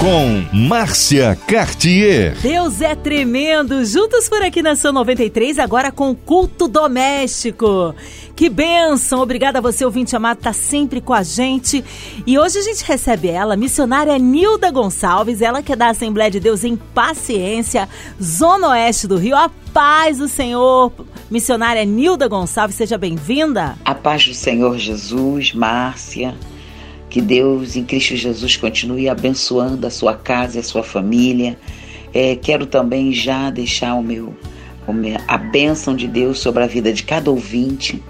Com Márcia Cartier. Deus é tremendo. Juntos por aqui na São 93, agora com culto doméstico. Que bênção! Obrigada a você, ouvinte amado, tá sempre com a gente. E hoje a gente recebe ela, missionária Nilda Gonçalves, ela que é da Assembleia de Deus em Paciência, Zona Oeste do Rio. A paz do Senhor, missionária Nilda Gonçalves, seja bem-vinda. A paz do Senhor Jesus, Márcia. Que Deus em Cristo Jesus continue abençoando a sua casa e a sua família. É, quero também já deixar o meu, a bênção de Deus sobre a vida de cada ouvinte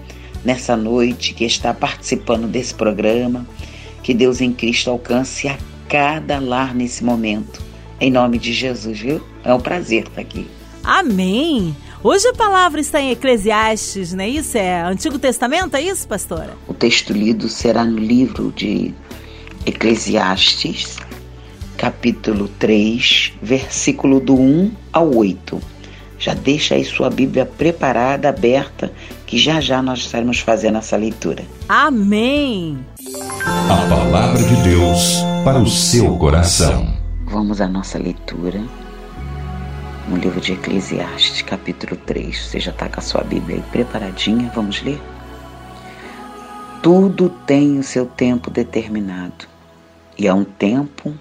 nessa noite que está participando desse programa. Que Deus em Cristo alcance a cada lar nesse momento. Em nome de Jesus, viu? É um prazer estar aqui. Amém. Hoje a palavra está em Eclesiastes, não é isso? É Antigo Testamento, é isso, pastora? O texto lido será no livro de Eclesiastes, capítulo 3, versículo do 1 ao 8. Já deixa aí sua Bíblia preparada, aberta, que já já nós estaremos fazendo essa leitura. Amém! A palavra de Deus para o seu coração. Vamos à nossa leitura no livro de Eclesiastes, capítulo 3. Você já está com a sua Bíblia aí preparadinha? Vamos ler? Tudo tem o seu tempo determinado, e há um tempo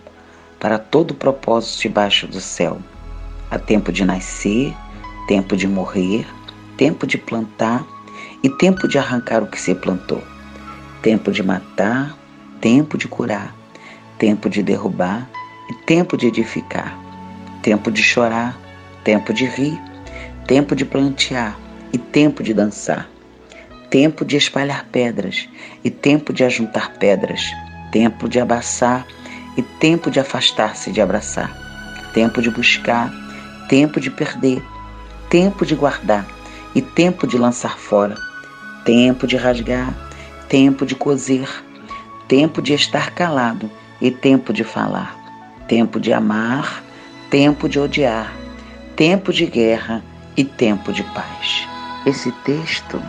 para todo propósito debaixo do céu. Há tempo de nascer, tempo de morrer, tempo de plantar e tempo de arrancar o que se plantou, tempo de matar, tempo de curar, tempo de derrubar e tempo de edificar, tempo de chorar tempo de rir, tempo de plantear e tempo de dançar, tempo de espalhar pedras e tempo de ajuntar pedras, tempo de abraçar e tempo de afastar-se de abraçar, tempo de buscar, tempo de perder, tempo de guardar e tempo de lançar fora, tempo de rasgar, tempo de coser, tempo de estar calado e tempo de falar, tempo de amar, tempo de odiar, tempo de guerra e tempo de paz. Esse texto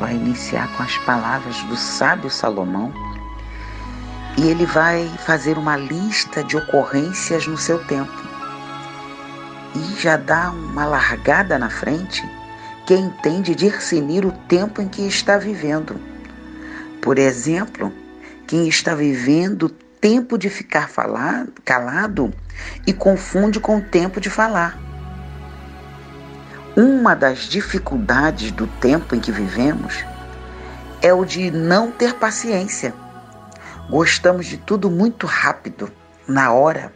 vai iniciar com as palavras do sábio Salomão e ele vai fazer uma lista de ocorrências no seu tempo. E já dá uma largada na frente que entende discernir o tempo em que está vivendo. Por exemplo, quem está vivendo tempo de ficar falado, calado e confunde com o tempo de falar. Uma das dificuldades do tempo em que vivemos é o de não ter paciência. Gostamos de tudo muito rápido, na hora.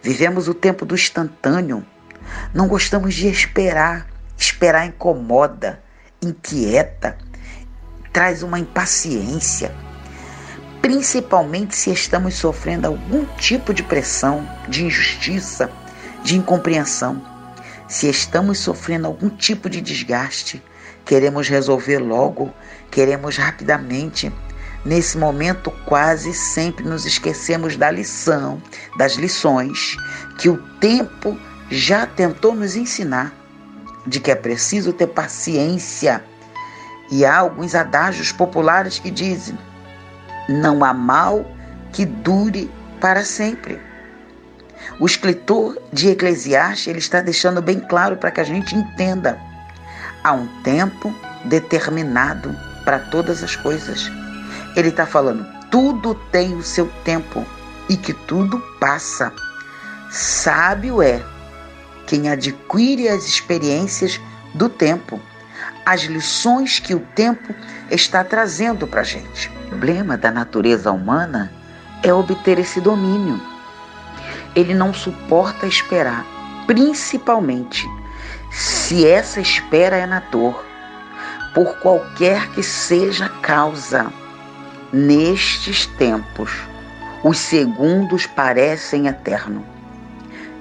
Vivemos o tempo do instantâneo. Não gostamos de esperar. Esperar incomoda, inquieta, traz uma impaciência. Principalmente se estamos sofrendo algum tipo de pressão, de injustiça, de incompreensão. Se estamos sofrendo algum tipo de desgaste, queremos resolver logo, queremos rapidamente. Nesse momento, quase sempre nos esquecemos da lição, das lições que o tempo já tentou nos ensinar, de que é preciso ter paciência. E há alguns adágios populares que dizem: não há mal que dure para sempre. O escritor de Eclesiastes ele está deixando bem claro para que a gente entenda. Há um tempo determinado para todas as coisas. Ele está falando, tudo tem o seu tempo e que tudo passa. Sábio é quem adquire as experiências do tempo, as lições que o tempo está trazendo para a gente. O problema da natureza humana é obter esse domínio ele não suporta esperar, principalmente se essa espera é na dor, por qualquer que seja a causa. Nestes tempos, os segundos parecem eternos.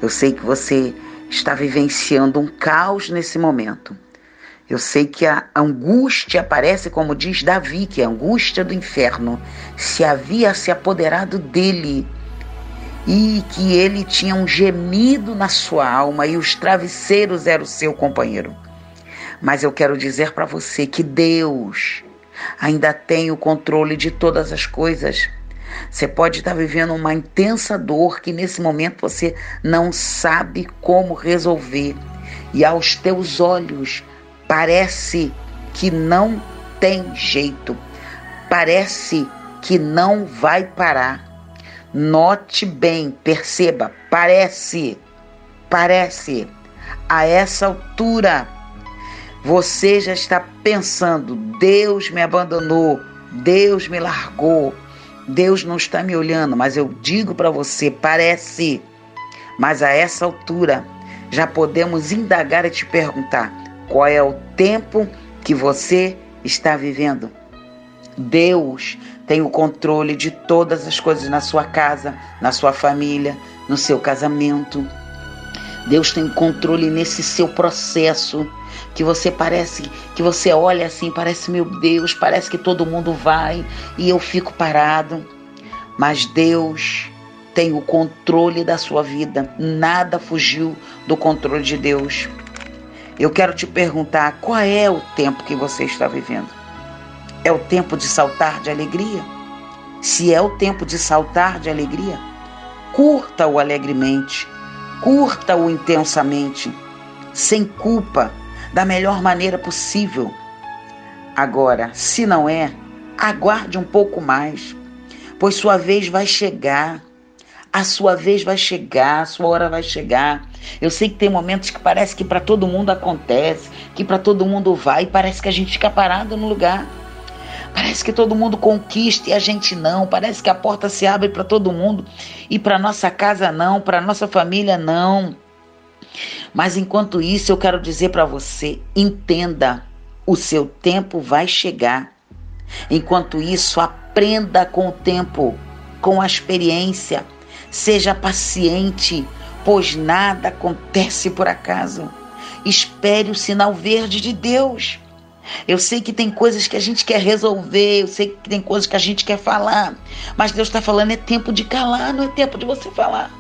Eu sei que você está vivenciando um caos nesse momento. Eu sei que a angústia aparece, como diz Davi, que a angústia do inferno se havia se apoderado dele e que ele tinha um gemido na sua alma e os travesseiros eram seu companheiro. Mas eu quero dizer para você que Deus ainda tem o controle de todas as coisas. Você pode estar vivendo uma intensa dor que nesse momento você não sabe como resolver. E aos teus olhos parece que não tem jeito. Parece que não vai parar. Note bem, perceba, parece, parece, a essa altura, você já está pensando: Deus me abandonou, Deus me largou, Deus não está me olhando, mas eu digo para você: parece, mas a essa altura já podemos indagar e te perguntar: qual é o tempo que você está vivendo? Deus tem o controle de todas as coisas na sua casa, na sua família, no seu casamento. Deus tem controle nesse seu processo que você parece, que você olha assim, parece meu Deus, parece que todo mundo vai e eu fico parado. Mas Deus tem o controle da sua vida. Nada fugiu do controle de Deus. Eu quero te perguntar, qual é o tempo que você está vivendo? É o tempo de saltar de alegria? Se é o tempo de saltar de alegria, curta-o alegremente, curta-o intensamente, sem culpa, da melhor maneira possível. Agora, se não é, aguarde um pouco mais, pois sua vez vai chegar. A sua vez vai chegar, a sua hora vai chegar. Eu sei que tem momentos que parece que para todo mundo acontece, que para todo mundo vai, e parece que a gente fica parado no lugar. Parece que todo mundo conquista e a gente não. Parece que a porta se abre para todo mundo e para nossa casa não, para nossa família não. Mas enquanto isso, eu quero dizer para você: entenda, o seu tempo vai chegar. Enquanto isso, aprenda com o tempo, com a experiência. Seja paciente, pois nada acontece por acaso. Espere o sinal verde de Deus. Eu sei que tem coisas que a gente quer resolver, eu sei que tem coisas que a gente quer falar, mas Deus está falando: é tempo de calar, não é tempo de você falar.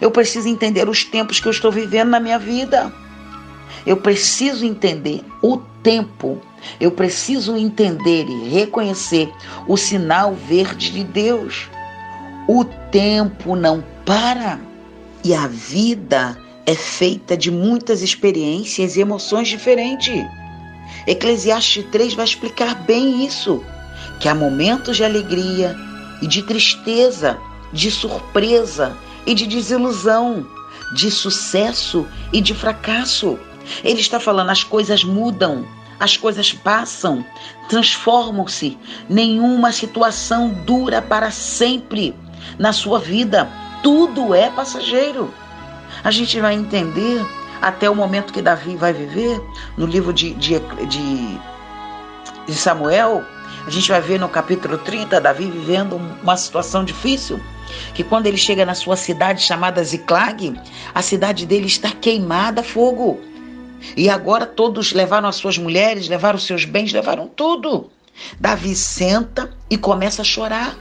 Eu preciso entender os tempos que eu estou vivendo na minha vida. Eu preciso entender o tempo. Eu preciso entender e reconhecer o sinal verde de Deus. O tempo não para e a vida é feita de muitas experiências e emoções diferentes. Eclesiastes 3 vai explicar bem isso, que há momentos de alegria e de tristeza, de surpresa e de desilusão, de sucesso e de fracasso. Ele está falando as coisas mudam, as coisas passam, transformam-se. Nenhuma situação dura para sempre na sua vida. Tudo é passageiro. A gente vai entender até o momento que Davi vai viver, no livro de, de, de, de Samuel, a gente vai ver no capítulo 30, Davi vivendo uma situação difícil, que quando ele chega na sua cidade chamada Ziclag, a cidade dele está queimada a fogo. E agora todos levaram as suas mulheres, levaram os seus bens, levaram tudo. Davi senta e começa a chorar.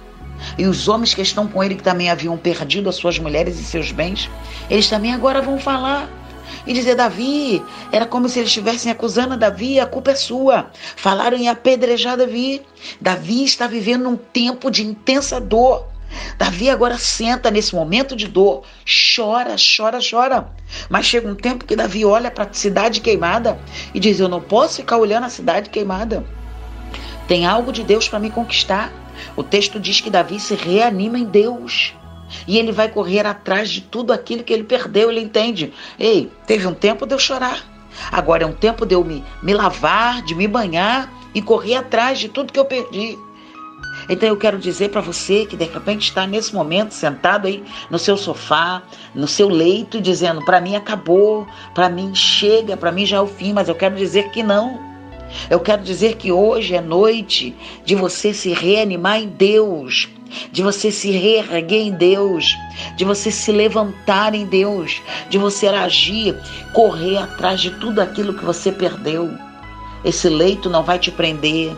E os homens que estão com ele, que também haviam perdido as suas mulheres e seus bens, eles também agora vão falar e dizer: Davi, era como se eles estivessem acusando Davi, a culpa é sua. Falaram em apedrejar Davi. Davi está vivendo um tempo de intensa dor. Davi agora senta nesse momento de dor, chora, chora, chora. Mas chega um tempo que Davi olha para a cidade queimada e diz: Eu não posso ficar olhando a cidade queimada. Tem algo de Deus para me conquistar. O texto diz que Davi se reanima em Deus. E ele vai correr atrás de tudo aquilo que ele perdeu. Ele entende: ei, teve um tempo de eu chorar. Agora é um tempo de eu me, me lavar, de me banhar e correr atrás de tudo que eu perdi. Então eu quero dizer para você que de repente está nesse momento sentado aí no seu sofá, no seu leito, dizendo: para mim acabou, para mim chega, para mim já é o fim, mas eu quero dizer que não. Eu quero dizer que hoje é noite de você se reanimar em Deus, de você se reerguer em Deus, de você se levantar em Deus, de você agir, correr atrás de tudo aquilo que você perdeu. Esse leito não vai te prender,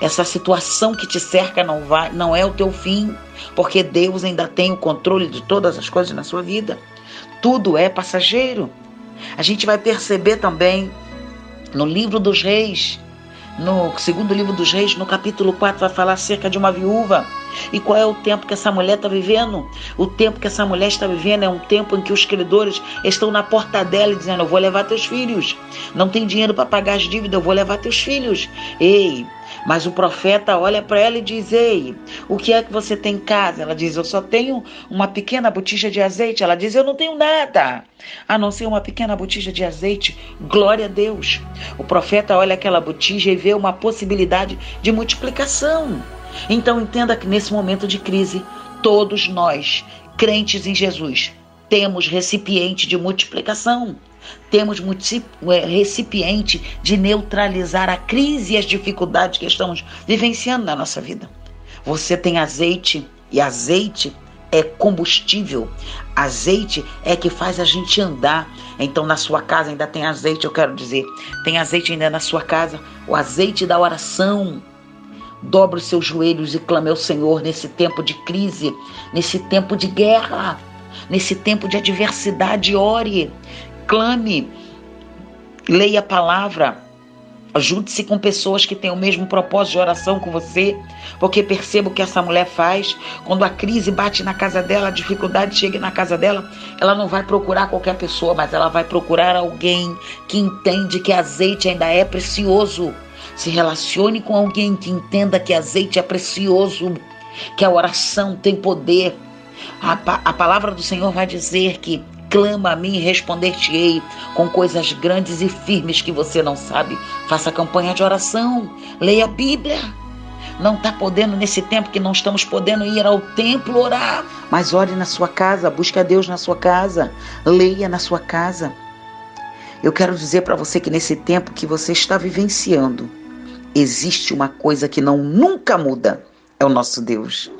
essa situação que te cerca não vai, não é o teu fim, porque Deus ainda tem o controle de todas as coisas na sua vida. Tudo é passageiro. A gente vai perceber também no livro dos reis, no segundo livro dos reis, no capítulo 4, vai falar acerca de uma viúva. E qual é o tempo que essa mulher está vivendo? O tempo que essa mulher está vivendo é um tempo em que os credores estão na porta dela dizendo: Eu vou levar teus filhos. Não tem dinheiro para pagar as dívidas, eu vou levar teus filhos. Ei, mas o profeta olha para ela e diz: Ei, o que é que você tem em casa? Ela diz: Eu só tenho uma pequena botija de azeite. Ela diz: Eu não tenho nada, a não ser uma pequena botija de azeite. Glória a Deus. O profeta olha aquela botija e vê uma possibilidade de multiplicação. Então entenda que nesse momento de crise, todos nós, crentes em Jesus, temos recipiente de multiplicação temos é, recipiente de neutralizar a crise e as dificuldades que estamos vivenciando na nossa vida. Você tem azeite e azeite é combustível. Azeite é que faz a gente andar. Então, na sua casa ainda tem azeite, eu quero dizer. Tem azeite ainda na sua casa. O azeite da oração. Dobre os seus joelhos e clame ao Senhor nesse tempo de crise, nesse tempo de guerra, nesse tempo de adversidade. Ore clame, leia a palavra, ajude-se com pessoas que têm o mesmo propósito de oração com você, porque perceba o que essa mulher faz. Quando a crise bate na casa dela, a dificuldade chega na casa dela, ela não vai procurar qualquer pessoa, mas ela vai procurar alguém que entende que azeite ainda é precioso. Se relacione com alguém que entenda que azeite é precioso, que a oração tem poder. A, a palavra do Senhor vai dizer que Clama a mim e responder-te-ei com coisas grandes e firmes que você não sabe. Faça campanha de oração, leia a Bíblia. Não está podendo nesse tempo que não estamos podendo ir ao templo orar. Mas ore na sua casa, busque a Deus na sua casa, leia na sua casa. Eu quero dizer para você que nesse tempo que você está vivenciando, existe uma coisa que não nunca muda: é o nosso Deus.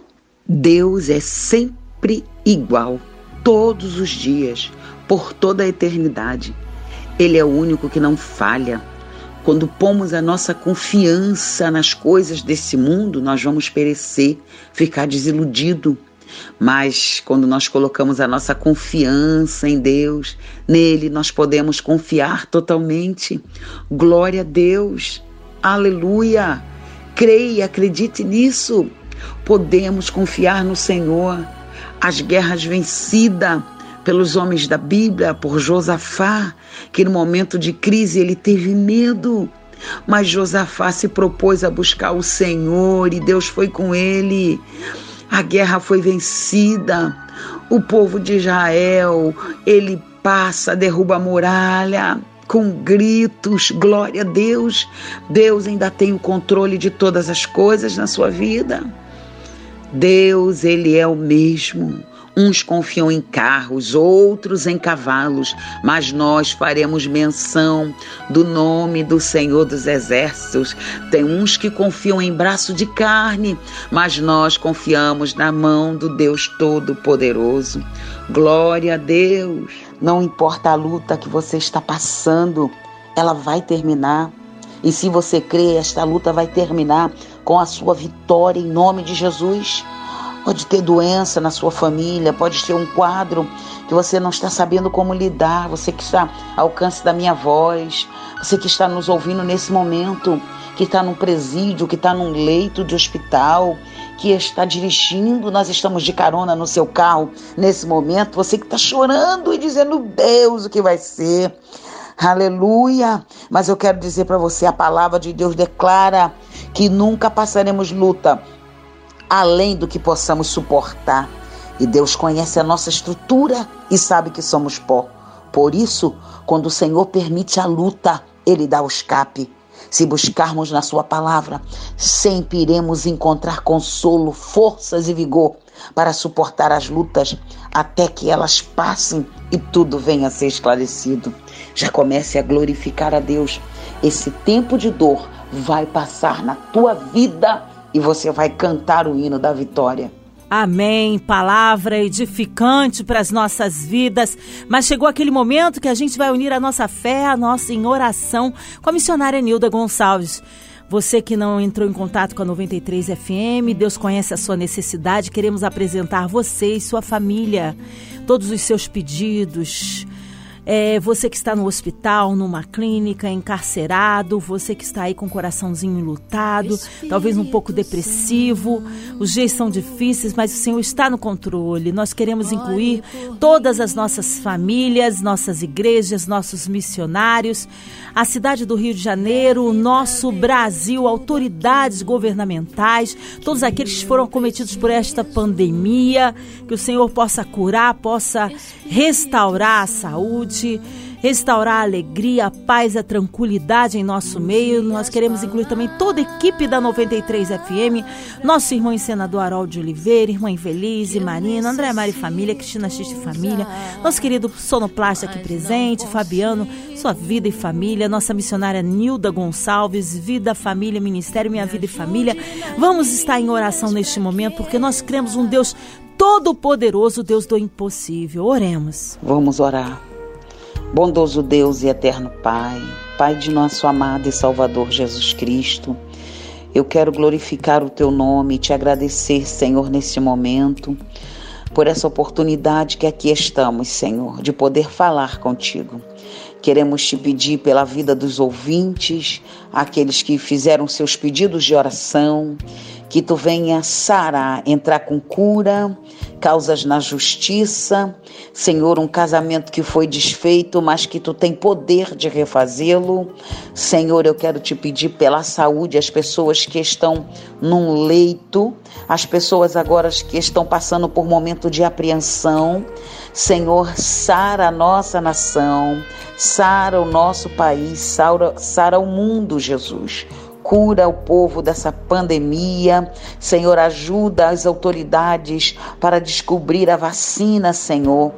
Deus é sempre igual todos os dias, por toda a eternidade. Ele é o único que não falha. Quando pomos a nossa confiança nas coisas desse mundo, nós vamos perecer, ficar desiludido. Mas quando nós colocamos a nossa confiança em Deus, nele nós podemos confiar totalmente. Glória a Deus. Aleluia. Creia, acredite nisso. Podemos confiar no Senhor as guerras vencidas pelos homens da Bíblia, por Josafá, que no momento de crise ele teve medo. Mas Josafá se propôs a buscar o Senhor e Deus foi com ele. A guerra foi vencida. O povo de Israel, ele passa, derruba a muralha com gritos, glória a Deus. Deus ainda tem o controle de todas as coisas na sua vida. Deus, ele é o mesmo. Uns confiam em carros, outros em cavalos, mas nós faremos menção do nome do Senhor dos Exércitos. Tem uns que confiam em braço de carne, mas nós confiamos na mão do Deus Todo-Poderoso. Glória a Deus! Não importa a luta que você está passando, ela vai terminar. E se você crê, esta luta vai terminar com a sua vitória em nome de Jesus. Pode ter doença na sua família, pode ter um quadro que você não está sabendo como lidar, você que está ao alcance da minha voz, você que está nos ouvindo nesse momento, que está num presídio, que está num leito de hospital, que está dirigindo, nós estamos de carona no seu carro nesse momento, você que está chorando e dizendo, Deus, o que vai ser? Aleluia! Mas eu quero dizer para você, a palavra de Deus declara que nunca passaremos luta além do que possamos suportar. E Deus conhece a nossa estrutura e sabe que somos pó. Por isso, quando o Senhor permite a luta, Ele dá o escape. Se buscarmos na Sua palavra, sempre iremos encontrar consolo, forças e vigor para suportar as lutas até que elas passem e tudo venha a ser esclarecido. Já comece a glorificar a Deus. Esse tempo de dor vai passar na tua vida e você vai cantar o hino da vitória. Amém. Palavra edificante para as nossas vidas. Mas chegou aquele momento que a gente vai unir a nossa fé, a nossa em oração com a missionária Nilda Gonçalves. Você que não entrou em contato com a 93 FM, Deus conhece a sua necessidade. Queremos apresentar você e sua família, todos os seus pedidos, é, você que está no hospital, numa clínica, encarcerado, você que está aí com o coraçãozinho lutado, Espírito talvez um pouco depressivo. Os dias são difíceis, mas o Senhor está no controle. Nós queremos incluir todas as nossas famílias, nossas igrejas, nossos missionários, a cidade do Rio de Janeiro, o nosso Brasil, autoridades governamentais, todos aqueles que foram acometidos por esta pandemia, que o Senhor possa curar, possa restaurar a saúde, restaurar a alegria, a paz, a tranquilidade em nosso meio. Nós queremos incluir também toda a equipe da 93 FM, nosso irmão e senador Harold de Oliveira, irmã Infelize, Marina, André Mari Família, Cristina X Família, nosso querido sonoplasta aqui presente, Fabiano, sua vida e família, nossa missionária Nilda Gonçalves, Vida, Família, Ministério Minha Vida e Família. Vamos estar em oração neste momento porque nós cremos um Deus Todo-Poderoso, Deus do impossível. Oremos. Vamos orar. Bondoso Deus e eterno Pai, Pai de nosso amado e Salvador Jesus Cristo, eu quero glorificar o teu nome e te agradecer, Senhor, nesse momento, por essa oportunidade que aqui estamos, Senhor, de poder falar contigo. Queremos te pedir pela vida dos ouvintes, aqueles que fizeram seus pedidos de oração, que tu venha sarar, entrar com cura, causas na justiça, Senhor, um casamento que foi desfeito, mas que tu tem poder de refazê-lo. Senhor, eu quero te pedir pela saúde, as pessoas que estão num leito, as pessoas agora que estão passando por momento de apreensão. Senhor, sara a nossa nação, sara o nosso país, sara, sara o mundo, Jesus cura o povo dessa pandemia. Senhor, ajuda as autoridades para descobrir a vacina, Senhor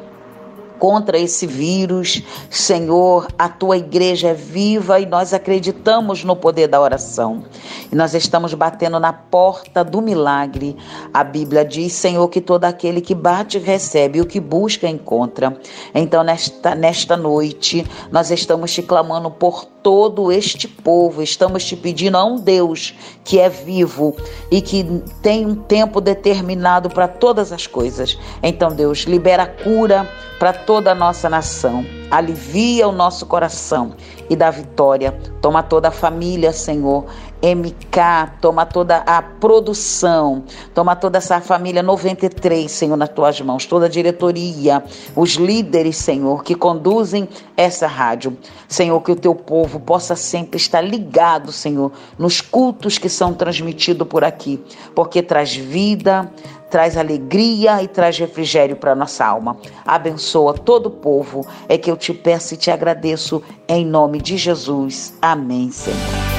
contra esse vírus. Senhor, a tua igreja é viva e nós acreditamos no poder da oração. E nós estamos batendo na porta do milagre. A Bíblia diz, Senhor, que todo aquele que bate recebe, o que busca encontra. Então, nesta, nesta noite, nós estamos te clamando por todo este povo, estamos te pedindo a um Deus que é vivo e que tem um tempo determinado para todas as coisas. Então, Deus, libera a cura para toda a nossa nação. Alivia o nosso coração e dá vitória. Toma toda a família, Senhor. MK, toma toda a produção, toma toda essa família 93, Senhor, nas tuas mãos, toda a diretoria, os líderes, Senhor, que conduzem essa rádio. Senhor, que o teu povo possa sempre estar ligado, Senhor, nos cultos que são transmitidos por aqui, porque traz vida, traz alegria e traz refrigério para nossa alma. Abençoa todo o povo. É que eu te peço e te agradeço em nome de Jesus. Amém, Senhor.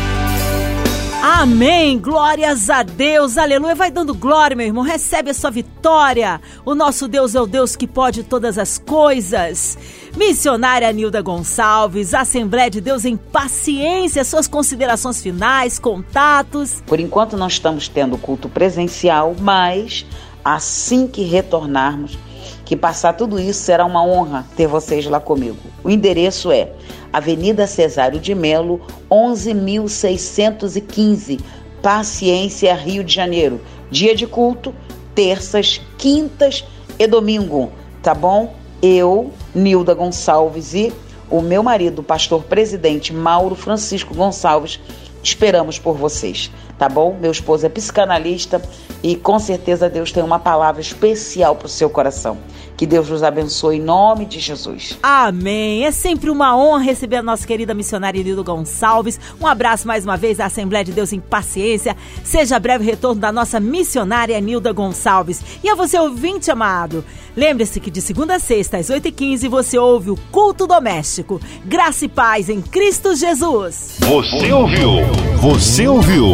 Amém, glórias a Deus, aleluia. Vai dando glória, meu irmão. Recebe a sua vitória. O nosso Deus é o Deus que pode todas as coisas. Missionária Nilda Gonçalves, Assembleia de Deus em paciência, suas considerações finais, contatos. Por enquanto não estamos tendo culto presencial, mas assim que retornarmos, que passar tudo isso será uma honra ter vocês lá comigo. O endereço é Avenida Cesário de Melo, 11.615, Paciência, Rio de Janeiro. Dia de culto, terças, quintas e domingo, tá bom? Eu, Nilda Gonçalves e o meu marido, pastor presidente Mauro Francisco Gonçalves, esperamos por vocês, tá bom? Meu esposo é psicanalista e com certeza Deus tem uma palavra especial para o seu coração. Que Deus nos abençoe em nome de Jesus. Amém. É sempre uma honra receber a nossa querida missionária Nildo Gonçalves. Um abraço mais uma vez à Assembleia de Deus em Paciência. Seja breve retorno da nossa missionária Nilda Gonçalves. E a você, ouvinte amado, lembre-se que de segunda a sexta, às 8h15, você ouve o Culto Doméstico. Graça e paz em Cristo Jesus. Você ouviu? Você ouviu?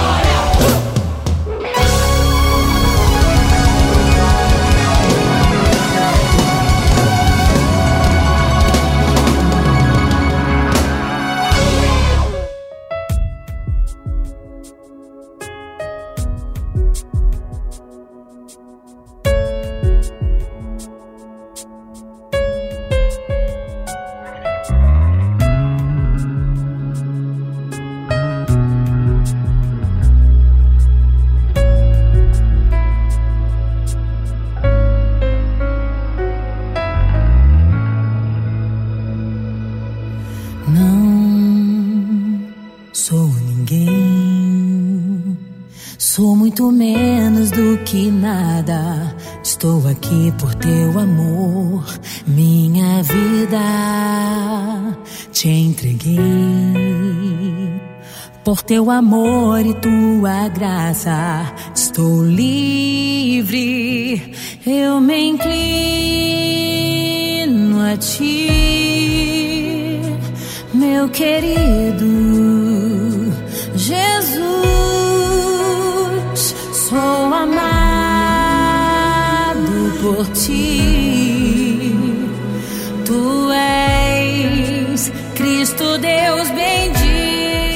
Muito menos do que nada. Estou aqui por teu amor, minha vida te entreguei. Por teu amor e tua graça, estou livre. Eu me inclino a ti, meu querido sou amado por ti. Tu és Cristo Deus bendito,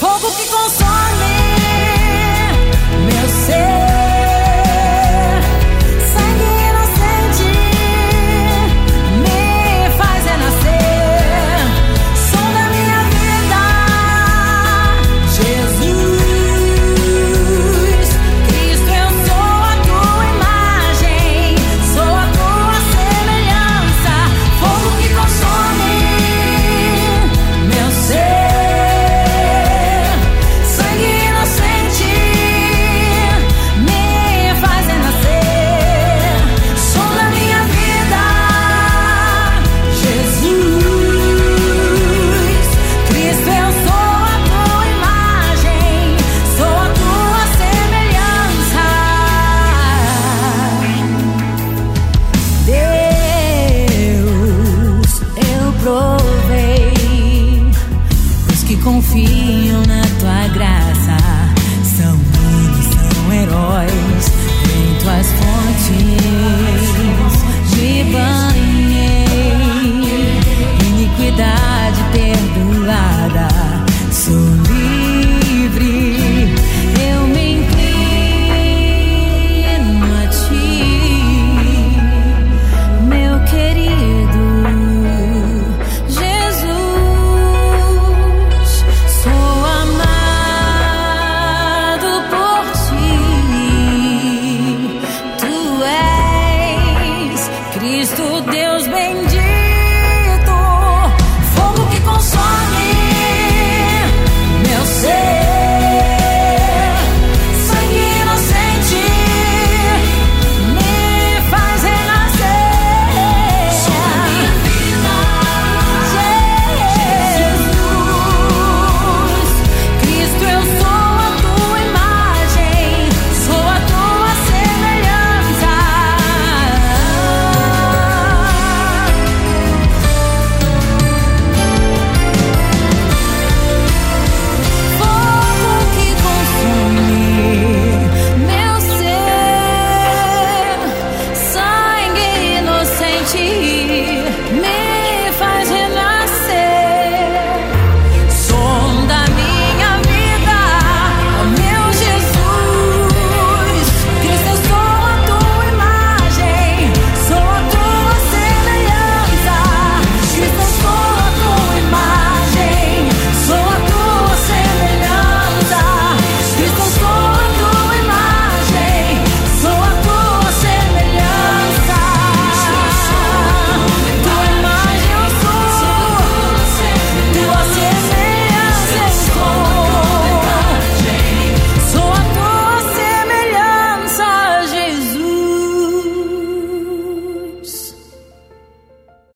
fogo que consome.